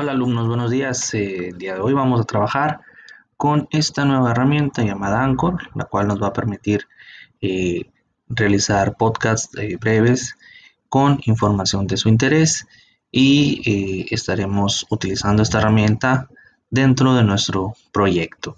Hola alumnos, buenos días. Eh, el día de hoy vamos a trabajar con esta nueva herramienta llamada Anchor, la cual nos va a permitir eh, realizar podcasts eh, breves con información de su interés y estaremos utilizando esta herramienta dentro de nuestro proyecto.